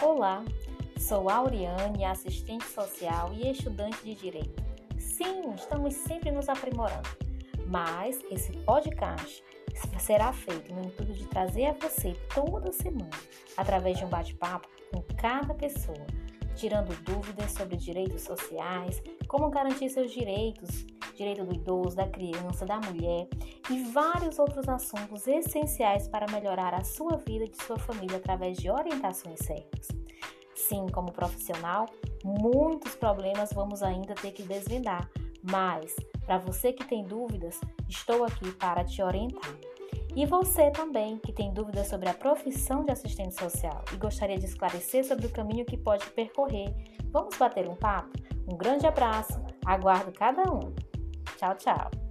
Olá, sou Auriane, assistente social e estudante de Direito. Sim, estamos sempre nos aprimorando, mas esse podcast será feito no intuito de trazer a você toda semana, através de um bate-papo com cada pessoa, tirando dúvidas sobre direitos sociais, como garantir seus direitos, direito do idoso, da criança, da mulher e vários outros assuntos essenciais para melhorar a sua vida e de sua família através de orientações certas. Sim, como profissional, muitos problemas vamos ainda ter que desvendar, mas para você que tem dúvidas, estou aqui para te orientar. E você também que tem dúvidas sobre a profissão de assistente social e gostaria de esclarecer sobre o caminho que pode percorrer, vamos bater um papo? Um grande abraço, aguardo cada um. Tchau, tchau.